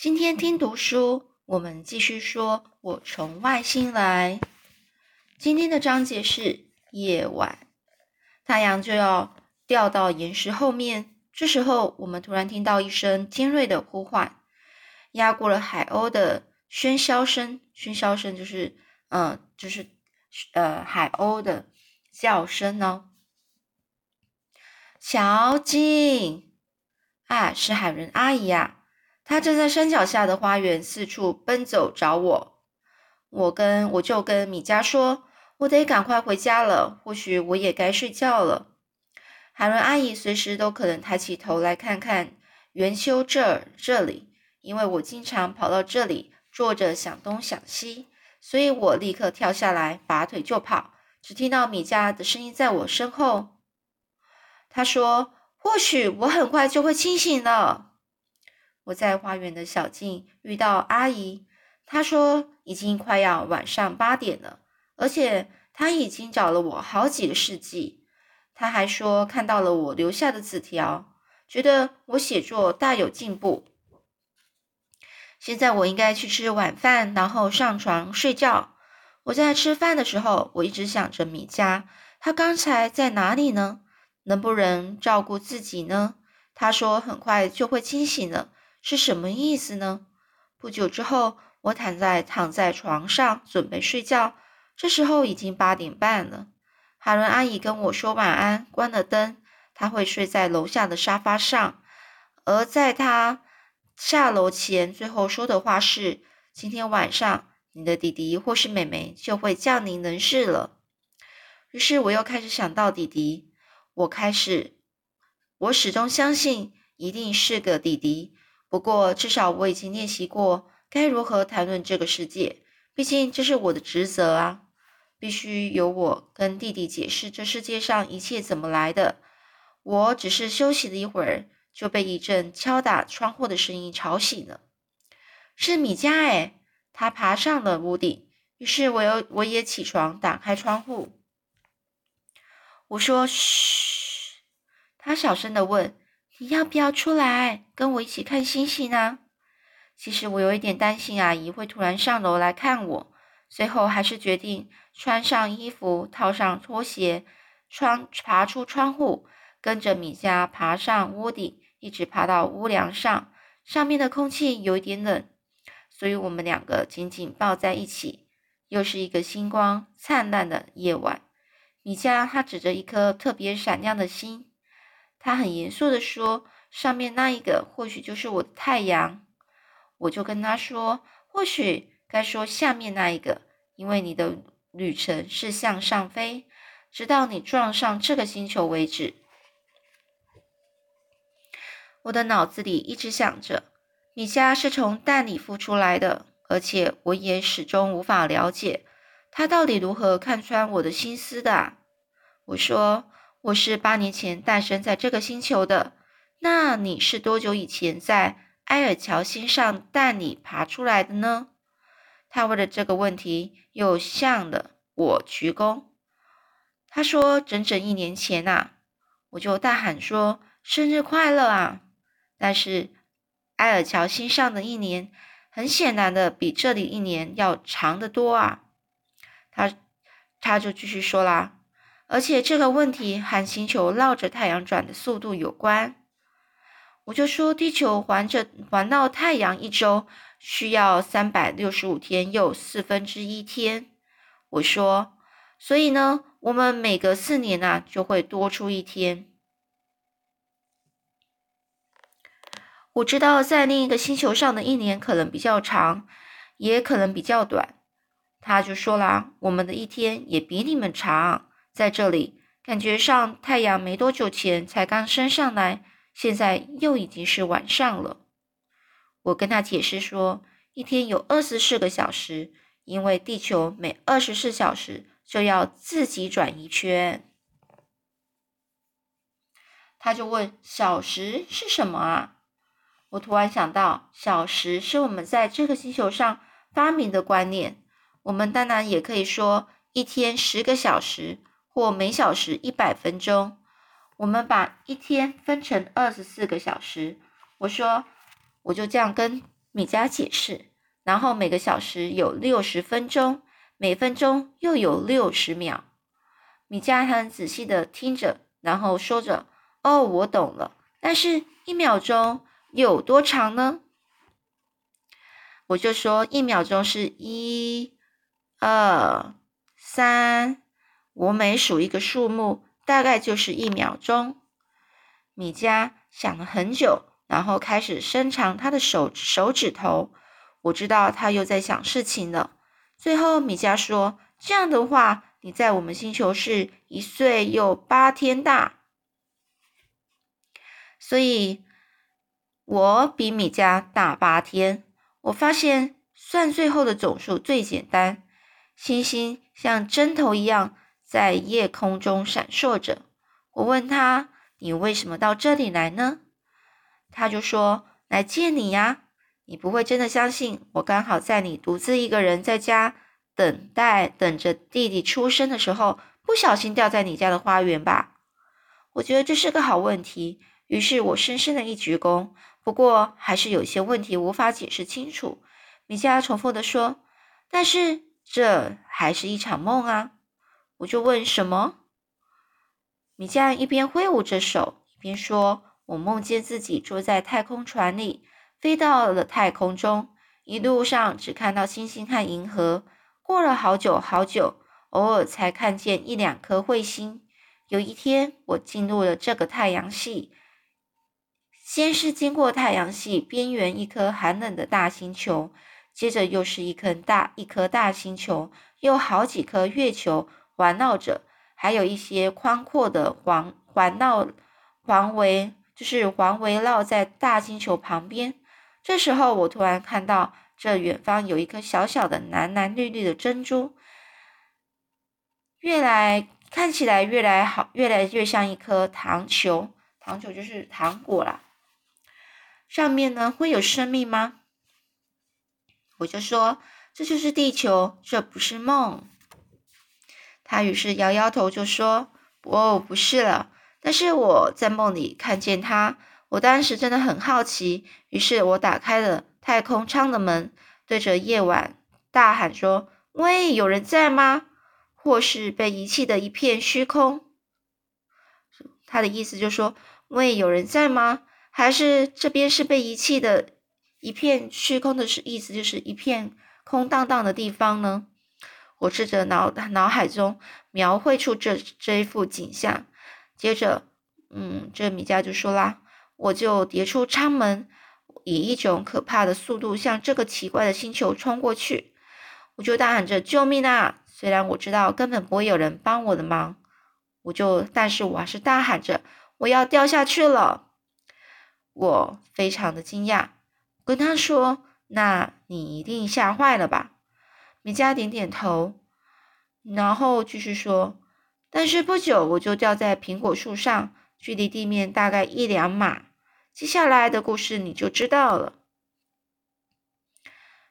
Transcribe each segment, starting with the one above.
今天听读书，我们继续说“我从外星来”。今天的章节是夜晚，太阳就要掉到岩石后面。这时候，我们突然听到一声尖锐的呼唤，压过了海鸥的喧嚣声。喧嚣声就是，嗯，就是呃，海鸥的叫声呢。小景，啊，是海伦阿姨呀，他正在山脚下的花园四处奔走找我。我跟我就跟米迦说。我得赶快回家了，或许我也该睡觉了。海伦阿姨随时都可能抬起头来看看元修这儿这里，因为我经常跑到这里坐着想东想西，所以我立刻跳下来，拔腿就跑。只听到米迦的声音在我身后，他说：“或许我很快就会清醒了。”我在花园的小径遇到阿姨，她说已经快要晚上八点了。而且她已经找了我好几个世纪。她还说看到了我留下的字条，觉得我写作大有进步。现在我应该去吃晚饭，然后上床睡觉。我在吃饭的时候，我一直想着米迦，他刚才在哪里呢？能不能照顾自己呢？他说很快就会清醒了，是什么意思呢？不久之后，我躺在躺在床上准备睡觉。这时候已经八点半了，海伦阿姨跟我说晚安，关了灯，她会睡在楼下的沙发上。而在她下楼前，最后说的话是：“今天晚上你的弟弟或是妹妹就会降临人世了。”于是我又开始想到弟弟，我开始，我始终相信一定是个弟弟。不过至少我已经练习过该如何谈论这个世界，毕竟这是我的职责啊。必须由我跟弟弟解释这世界上一切怎么来的。我只是休息了一会儿，就被一阵敲打窗户的声音吵醒了。是米迦哎，他爬上了屋顶。于是我又我也起床，打开窗户。我说：“嘘。”他小声的问：“你要不要出来跟我一起看星星呢？”其实我有一点担心阿姨会突然上楼来看我。最后还是决定穿上衣服，套上拖鞋，窗爬出窗户，跟着米迦爬上屋顶，一直爬到屋梁上。上面的空气有一点冷，所以我们两个紧紧抱在一起。又是一个星光灿烂的夜晚。米迦他指着一颗特别闪亮的星，他很严肃地说：“上面那一个或许就是我的太阳。”我就跟他说：“或许。”该说下面那一个，因为你的旅程是向上飞，直到你撞上这个星球为止。我的脑子里一直想着，米迦是从蛋里孵出来的，而且我也始终无法了解他到底如何看穿我的心思的。我说我是八年前诞生在这个星球的，那你是多久以前在埃尔乔星上蛋里爬出来的呢？他为了这个问题又向了我鞠躬。他说：“整整一年前呐。”我就大喊说：“生日快乐啊！”但是埃尔乔星上的一年，很显然的比这里一年要长得多啊。他他就继续说啦：“而且这个问题和星球绕着太阳转的速度有关。”我就说：“地球环着环绕太阳一周。”需要三百六十五天又四分之一天，我说，所以呢，我们每隔四年啊就会多出一天。我知道在另一个星球上的一年可能比较长，也可能比较短。他就说啦，我们的一天也比你们长。在这里，感觉上太阳没多久前才刚升上来，现在又已经是晚上了。我跟他解释说，一天有二十四个小时，因为地球每二十四小时就要自己转一圈。他就问：“小时是什么啊？”我突然想到，小时是我们在这个星球上发明的观念。我们当然也可以说一天十个小时，或每小时一百分钟。我们把一天分成二十四个小时。我说。我就这样跟米迦解释，然后每个小时有六十分钟，每分钟又有六十秒。米迦很仔细的听着，然后说着：“哦，我懂了。但是，一秒钟有多长呢？”我就说：“一秒钟是一、二、三。我每数一个数目，大概就是一秒钟。”米迦想了很久。然后开始伸长他的手手指头，我知道他又在想事情了。最后，米迦说：“这样的话，你在我们星球是一岁又八天大，所以我比米迦大八天。”我发现算最后的总数最简单，星星像针头一样在夜空中闪烁着。我问他：“你为什么到这里来呢？”他就说：“来见你呀，你不会真的相信我刚好在你独自一个人在家等待，等着弟弟出生的时候，不小心掉在你家的花园吧？”我觉得这是个好问题，于是我深深的一鞠躬。不过还是有些问题无法解释清楚。米迦重复的说：“但是这还是一场梦啊！”我就问：“什么？”米迦一边挥舞着手，一边说。我梦见自己坐在太空船里，飞到了太空中，一路上只看到星星和银河。过了好久好久，偶尔才看见一两颗彗星。有一天，我进入了这个太阳系，先是经过太阳系边缘一颗寒冷的大星球，接着又是一颗大一颗大星球，又好几颗月球环绕着，还有一些宽阔的环环绕环围。就是环围绕在大星球旁边。这时候，我突然看到这远方有一颗小小的蓝蓝绿绿的珍珠，越来看起来越来好，越来越像一颗糖球。糖球就是糖果啦。上面呢会有生命吗？我就说这就是地球，这不是梦。他于是摇摇头，就说：“哦，不是了。”但是我在梦里看见他，我当时真的很好奇，于是我打开了太空舱的门，对着夜晚大喊说：“喂，有人在吗？”或是被遗弃的一片虚空。他的意思就是说：“喂，有人在吗？”还是这边是被遗弃的一片虚空的是意思，就是一片空荡荡的地方呢？我试着脑脑海中描绘出这这一幅景象。接着，嗯，这米迦就说啦：“我就叠出舱门，以一种可怕的速度向这个奇怪的星球冲过去。我就大喊着：‘救命啊！’虽然我知道根本不会有人帮我的忙，我就，但是我还是大喊着：‘我要掉下去了！’我非常的惊讶，跟他说：‘那你一定吓坏了吧？’米迦点点头，然后继续说。”但是不久，我就掉在苹果树上，距离地面大概一两码。接下来的故事你就知道了。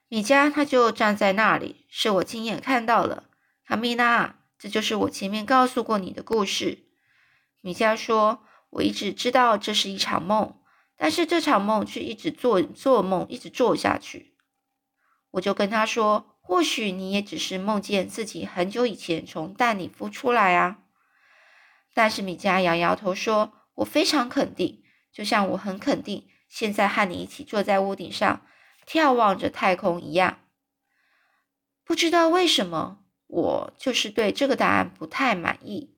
米迦他就站在那里，是我亲眼看到了。卡米娜，这就是我前面告诉过你的故事。米迦说：“我一直知道这是一场梦，但是这场梦却一直做做梦，一直做下去。”我就跟他说。或许你也只是梦见自己很久以前从蛋里孵出来啊！但是米迦摇摇头说：“我非常肯定，就像我很肯定现在和你一起坐在屋顶上眺望着太空一样。”不知道为什么，我就是对这个答案不太满意。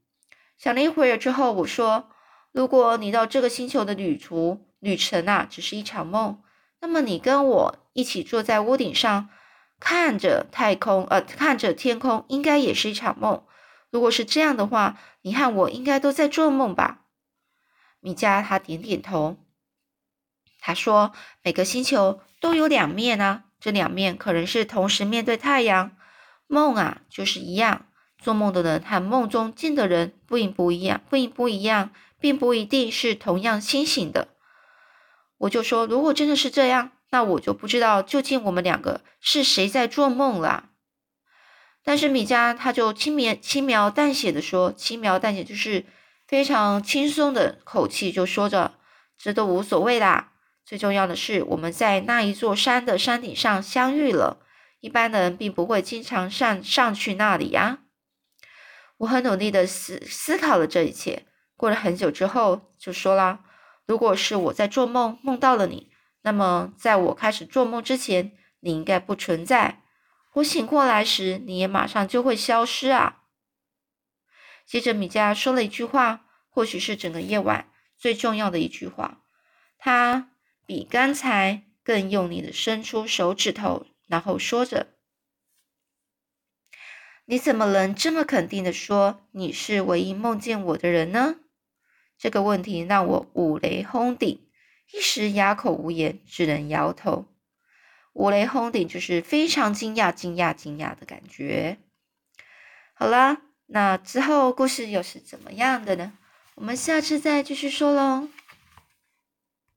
想了一会儿之后，我说：“如果你到这个星球的旅途旅程啊，只是一场梦，那么你跟我一起坐在屋顶上。”看着太空，呃，看着天空，应该也是一场梦。如果是这样的话，你和我应该都在做梦吧？米迦他点点头，他说：“每个星球都有两面啊，这两面可能是同时面对太阳。梦啊，就是一样。做梦的人和梦中见的人不一不一样，不一不一样，并不一定是同样清醒的。”我就说：“如果真的是这样。”那我就不知道究竟我们两个是谁在做梦了。但是米迦他就轻描轻描淡写的说，轻描淡写就是非常轻松的口气就说着，这都无所谓啦。最重要的是，我们在那一座山的山顶上相遇了。一般人并不会经常上上去那里呀。我很努力的思思考了这一切。过了很久之后，就说啦：“如果是我在做梦梦到了你，那么在我开始做梦之前，你应该不存在。我醒过来时，你也马上就会消失啊。”接着，米迦说了一句话，或许是整个夜晚最重要的一句话。他比刚才更用力的伸出手指头，然后说着：“你怎么能这么肯定的说你是唯一梦见我的人呢？”这个问题让我五雷轰顶，一时哑口无言，只能摇头。五雷轰顶就是非常惊讶、惊讶、惊讶的感觉。好啦，那之后故事又是怎么样的呢？我们下次再继续说喽。